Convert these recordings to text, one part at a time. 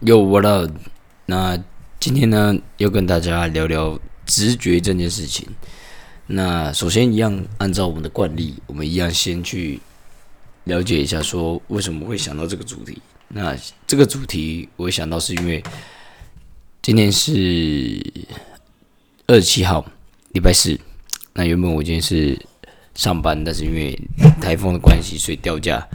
又 what up？那今天呢，要跟大家聊聊直觉这件事情。那首先一样，按照我们的惯例，我们一样先去了解一下，说为什么会想到这个主题。那这个主题，我想到是因为今天是二十七号，礼拜四。那原本我今天是上班，但是因为台风的关系，所以掉假，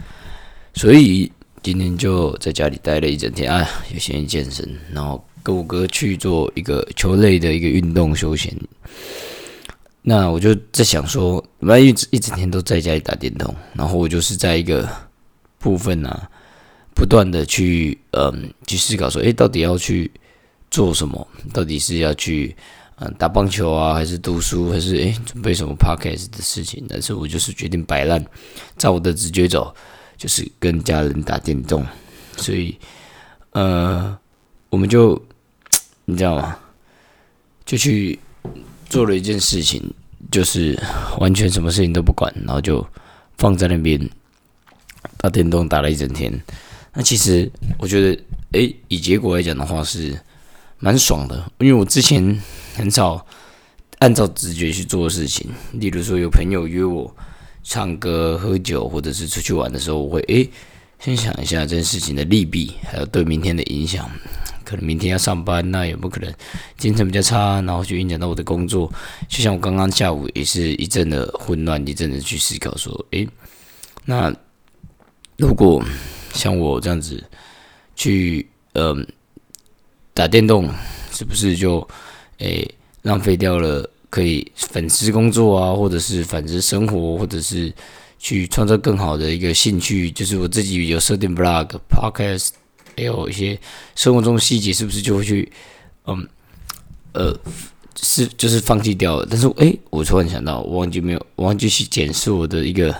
所以。今天就在家里待了一整天啊，有先健身，然后跟我哥去做一个球类的一个运动休闲。那我就在想说，万一一整天都在家里打电动，然后我就是在一个部分呢，不断的去嗯去思考说，诶，到底要去做什么？到底是要去嗯打棒球啊，还是读书，还是诶准备什么 podcast 的事情？但是我就是决定摆烂，照我的直觉走。就是跟家人打电动，所以，呃，我们就你知道吗？就去做了一件事情，就是完全什么事情都不管，然后就放在那边打电动打了一整天。那其实我觉得，诶，以结果来讲的话是蛮爽的，因为我之前很少按照直觉去做事情，例如说有朋友约我。唱歌、喝酒，或者是出去玩的时候，我会诶先想一下这件事情的利弊，还有对明天的影响。可能明天要上班，那有没有可能精神比较差，然后就影响到我的工作？就像我刚刚下午也是一阵的混乱，一阵的去思考说，诶，那如果像我这样子去嗯打电动，是不是就诶浪费掉了？可以粉丝工作啊，或者是粉丝生活，或者是去创造更好的一个兴趣。就是我自己有设定 vlog、podcast，还有一些生活中的细节，是不是就会去嗯呃是就是放弃掉了？但是诶，我突然想到，我忘记没有，我忘记去检视我的一个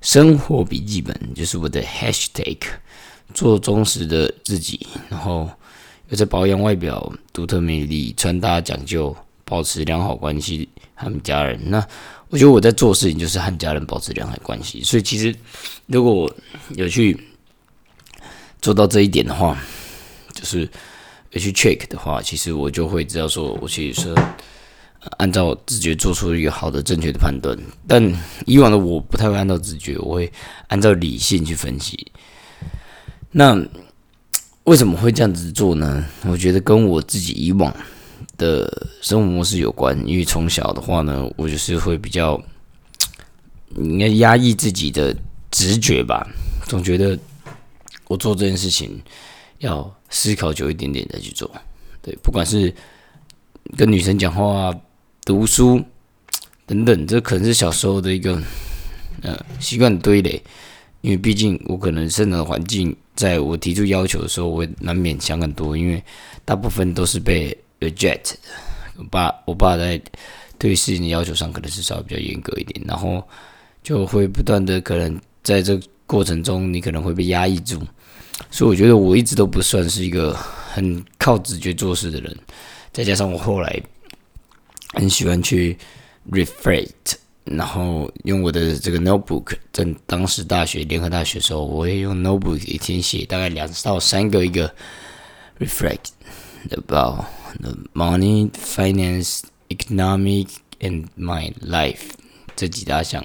生活笔记本，就是我的 hashtag，做忠实的自己，然后有在保养外表，独特魅力，穿搭讲究。保持良好关系和家人，那我觉得我在做事情就是和家人保持良好关系。所以其实如果我有去做到这一点的话，就是有去 check 的话，其实我就会知道说，我其实是按照直觉做出一个好的正确的判断。但以往的我不太会按照直觉，我会按照理性去分析。那为什么会这样子做呢？我觉得跟我自己以往。的生活模式有关，因为从小的话呢，我就是会比较应该压抑自己的直觉吧，总觉得我做这件事情要思考久一点点再去做。对，不管是跟女生讲话、啊读书等等，这可能是小时候的一个呃习惯堆垒，因为毕竟我可能生长环境，在我提出要求的时候，我难免想很多，因为大部分都是被。reject，我爸我爸在对事情的要求上可能是稍微比较严格一点，然后就会不断的可能在这过程中你可能会被压抑住，所以我觉得我一直都不算是一个很靠直觉做事的人，再加上我后来很喜欢去 reflect，然后用我的这个 notebook，在当时大学联合大学的时候，我会用 notebook 一天写大概两到三个一个 reflect about。The money, finance, economic, and my life 这几大项，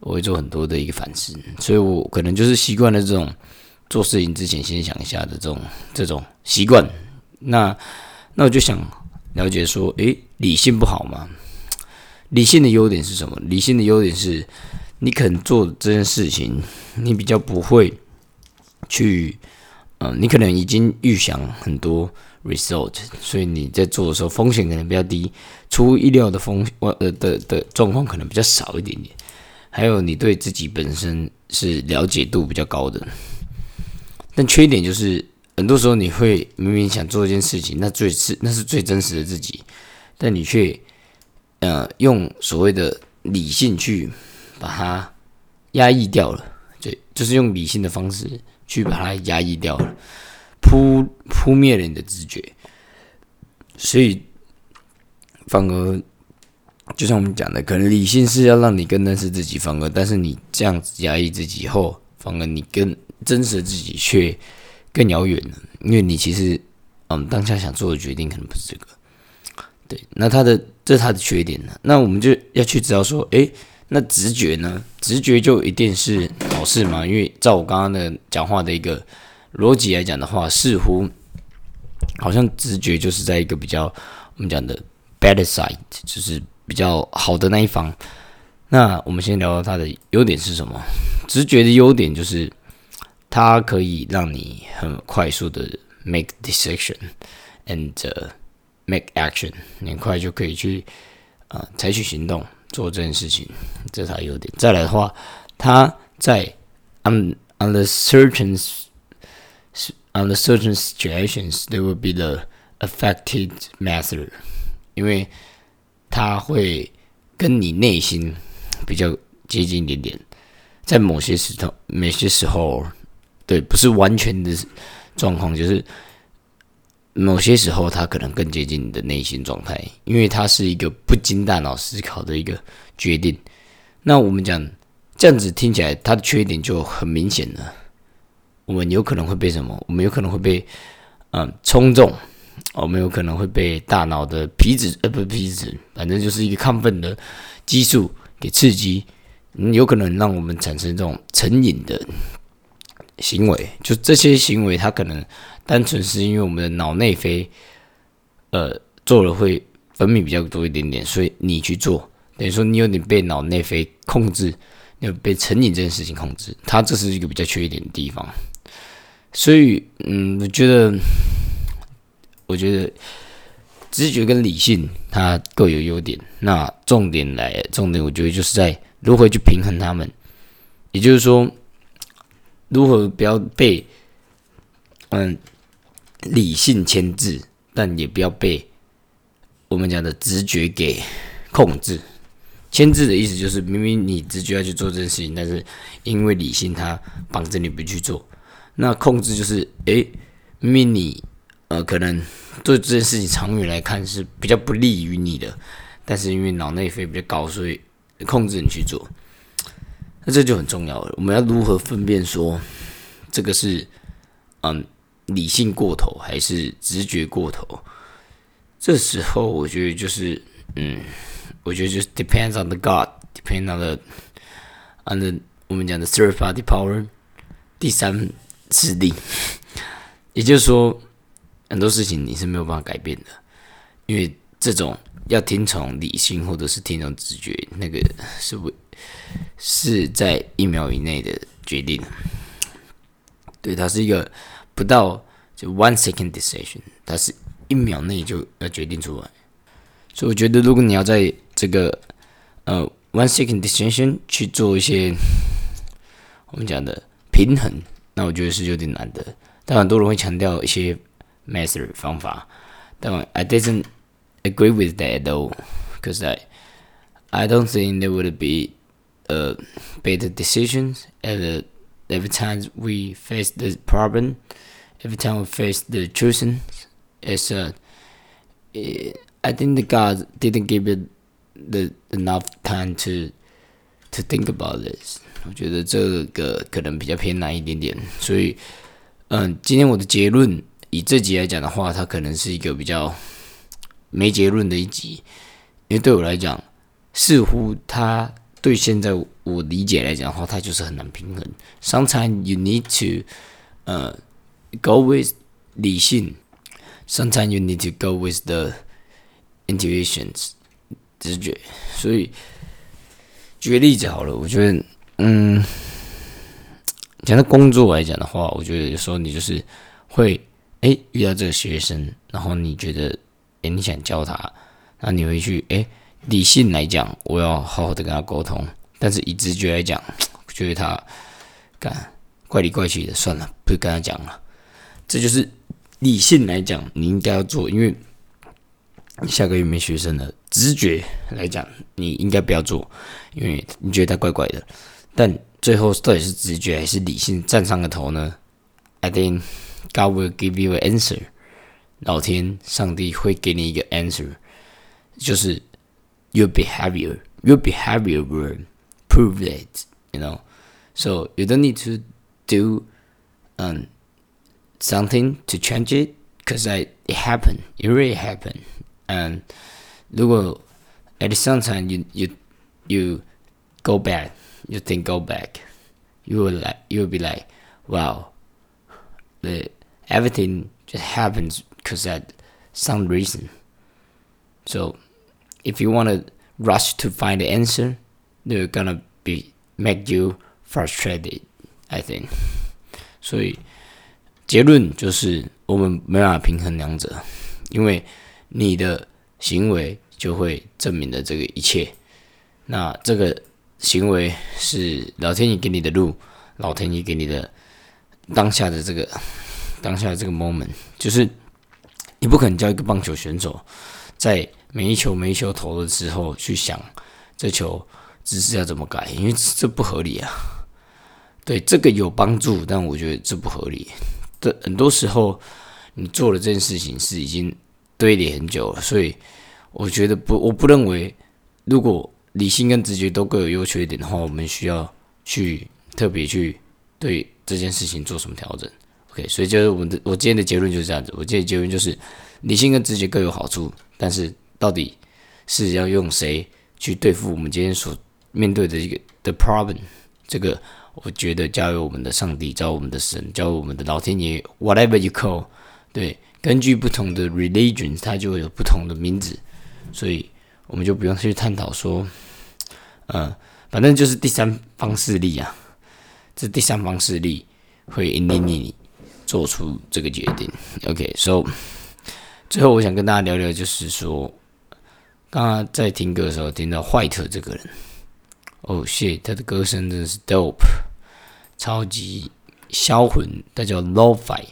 我会做很多的一个反思，所以我可能就是习惯了这种做事情之前先想一下的这种这种习惯。那那我就想了解说，诶，理性不好吗？理性的优点是什么？理性的优点是你肯做这件事情，你比较不会去，嗯，你可能已经预想很多。result，所以你在做的时候风险可能比较低，出乎意料的风呃的的状况可能比较少一点点。还有你对自己本身是了解度比较高的，但缺点就是很多时候你会明明想做一件事情，那最是那是最真实的自己，但你却呃用所谓的理性去把它压抑掉了，对，就是用理性的方式去把它压抑掉了。扑扑灭了你的直觉，所以反而就像我们讲的，可能理性是要让你更认识自己，反而但是你这样子压抑自己以后，反而你跟真实的自己却更遥远了，因为你其实嗯当下想做的决定可能不是这个。对，那他的这是他的缺点呢？那我们就要去知道说，诶，那直觉呢？直觉就一定是好事嘛？因为照我刚刚的讲话的一个逻辑来讲的话，似乎好像直觉就是在一个比较我们讲的 better side，就是比较好的那一方。那我们先聊聊它的优点是什么？直觉的优点就是它可以让你很快速的 make decision and make action，很快就可以去呃采取行动做这件事情，这是它的优点。再来的话，它在 on on the certain on the certain situations there will be the affected method，因为它会跟你内心。比较接近一点点，在某些时候，某些时候，对，不是完全的状况，就是某些时候，它可能更接近你的内心状态，因为它是一个不经大脑思考的一个决定。那我们讲这样子听起来，它的缺点就很明显了。我们有可能会被什么？我们有可能会被嗯冲动，我们有可能会被大脑的皮质呃不皮质，反正就是一个亢奋的激素。给刺激，有可能让我们产生这种成瘾的行为。就这些行为，它可能单纯是因为我们的脑内啡，呃，做了会分泌比较多一点点，所以你去做，等于说你有点被脑内啡控制，有被成瘾这件事情控制。它这是一个比较缺一点的地方。所以，嗯，我觉得，我觉得。直觉跟理性，它各有优点。那重点来，重点我觉得就是在如何去平衡它们。也就是说，如何不要被嗯理性牵制，但也不要被我们讲的直觉给控制。牵制的意思就是，明明你直觉要去做这件事情，但是因为理性它绑着你不去做。那控制就是，诶，明明你呃可能。对这件事情长远来看是比较不利于你的，但是因为脑内啡比较高，所以控制你去做。那这就很重要了。我们要如何分辨说这个是嗯理性过头还是直觉过头？这时候我觉得就是嗯，我觉得就是 depends on the God，depend on the on the 我们讲的 third party power，第三势力，也就是说。很多事情你是没有办法改变的，因为这种要听从理性或者是听从直觉，那个是不，是在一秒以内的决定。对，它是一个不到就 one second decision，它是一秒内就要决定出来。所以我觉得，如果你要在这个呃 one second decision 去做一些我们讲的平衡，那我觉得是有点难的。但很多人会强调一些。method 方法，但 I didn't agree with that though, because I I don't think there would be uh better decisions at every time we face the problem, Every time we face the choosing, it's uh, I think the God didn't give it the enough time to to think about this。我觉得这个可能比较偏难一点点，所以，嗯，今天我的结论以这集来讲的话，它可能是一个比较没结论的一集，因为对我来讲，似乎它对现在我理解来讲的话，它就是很难平衡。Sometimes you need to 呃 go with 理性，sometimes you need to go with the intuitions 直觉。所以举个例子好了，我觉得，嗯，讲到工作来讲的话，我觉得有时候你就是会。哎，遇到这个学生，然后你觉得，哎，你想教他，那你会去，哎，理性来讲，我要好好的跟他沟通，但是以直觉来讲，觉得他干怪里怪气的，算了，不跟他讲了。这就是理性来讲，你应该要做，因为下个月没学生了。直觉来讲，你应该不要做，因为你觉得他怪怪的。但最后到底是直觉还是理性占上个头呢？I think。God will give you an answer，老天、上帝会给你一个 answer，就是 your behavior，your behavior will prove it，you know。So you don't need to do um something to change it because it happened. It really happened. And 如果 at some time you you you go back you think go back you will like you will be like wow the everything just happens because at some reason. So if you want to rush to find the answer they're gonna be make you frustrated i think. So 结论就是我们没办法平衡两者，因为你的行为就会证明了这个一切。那这个行为是老天爷给你的路，老天爷给你的当下的这个当下的这个 moment，就是你不可能叫一个棒球选手在每一球每一球投的时候去想这球姿势要怎么改，因为这不合理啊。对这个有帮助，但我觉得这不合理。的很多时候，你做了这件事情是已经堆叠很久了，所以我觉得不，我不认为如果理性跟直觉都各有优缺点的话，我们需要去特别去对这件事情做什么调整。OK，所以就是我们的我今天的结论就是这样子。我今天结论就是理性跟直觉各有好处，但是到底是要用谁去对付我们今天所面对的一个的 problem 这个。我觉得交由我们的上帝，交我们的神，交我们的老天爷，whatever you call，对，根据不同的 religion，它就会有不同的名字，所以我们就不用去探讨说，嗯，反正就是第三方势力啊，这第三方势力会引领你做出这个决定。OK，so 最后我想跟大家聊聊，就是说，刚刚在听歌的时候听到坏特这个人，哦，shit，他的歌声真的是 dope。超级销魂，它叫 Lo-Fi，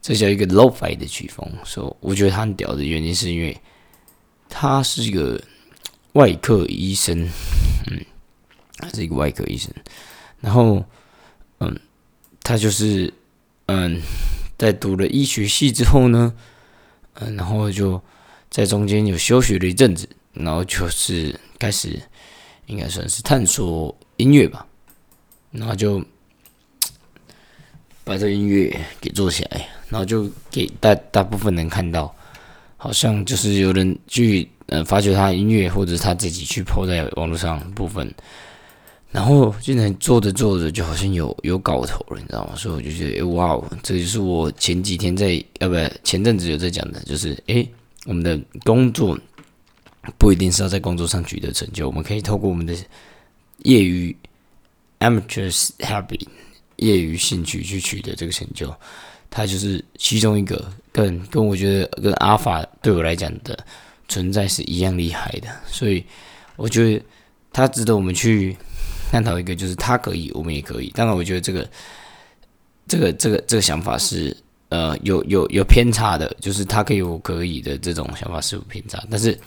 这叫一个 Lo-Fi 的曲风。所以我觉得他很屌的原因，是因为他是一个外科医生，嗯，他是一个外科医生。然后，嗯，他就是嗯，在读了医学系之后呢，嗯，然后就在中间有休学了一阵子，然后就是开始应该算是探索音乐吧，然后就。把这个音乐给做起来，然后就给大大部分人看到，好像就是有人去呃发掘他音乐，或者他自己去抛在网络上部分，然后竟然做着做着就好像有有搞头了，你知道吗？所以我就觉得，哎哇哦，这就是我前几天在呃不前阵子有在讲的，就是哎我们的工作不一定是要在工作上取得成就，我们可以透过我们的业余 amateurs happy。业余兴趣去取得这个成就，它就是其中一个，跟跟我觉得跟阿法对我来讲的存在是一样厉害的，所以我觉得它值得我们去探讨一个，就是它可以，我们也可以。当然，我觉得这个这个这个这个想法是呃有有有偏差的，就是它可以我可以的这种想法是有偏差，但是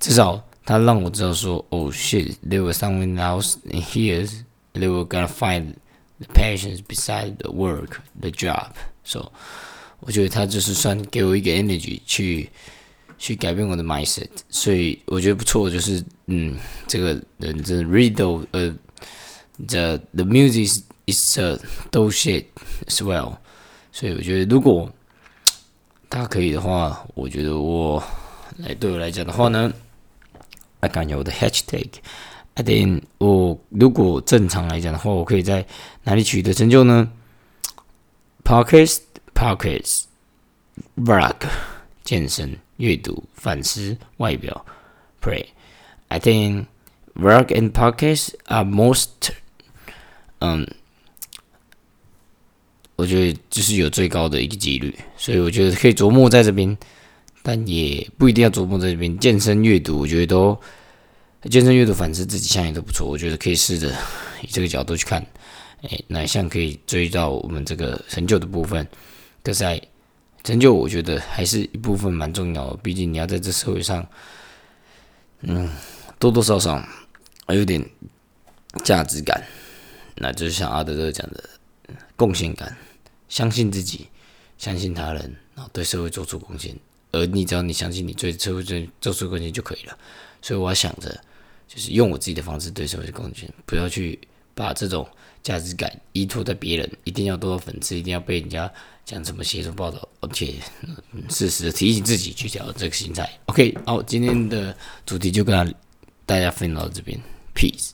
至少他让我知道说，Oh shit，there was someone else and here，they were gonna find。The passions beside the work, the job. So，我觉得他就是算给我一个 energy 去去改变我的 mindset，所以我觉得不错。就是嗯，这个人的 read 呃，the the music is a do shit as well。所以我觉得如果他可以的话，我觉得我来对我来讲的话呢，来看一下我的 hashtag。 I think 我如果正常来讲的话，我可以在哪里取得成就呢？Pockets, pockets, work，健身、阅读、反思、外表、pray。I think work and pockets are most，嗯，我觉得就是有最高的一个几率，所以我觉得可以琢磨在这边，但也不一定要琢磨在这边。健身、阅读，我觉得都。健身、阅读、反思自己，项也都不错。我觉得可以试着以这个角度去看，哎，哪一项可以追到我们这个成就的部分？可是，成就我觉得还是一部分蛮重要的。毕竟你要在这社会上，嗯，多多少少还有点价值感。那就是像阿德勒讲的贡献感，相信自己，相信他人，然后对社会做出贡献。而你只要你相信你对社会做做出贡献就可以了。所以我想着。就是用我自己的方式对社会贡献，不要去把这种价值感依托在别人，一定要多少粉丝，一定要被人家讲什么协助报道，而且适时的提醒自己去调这个心态。OK，好，今天的主题就跟大家分享到这边，Peace。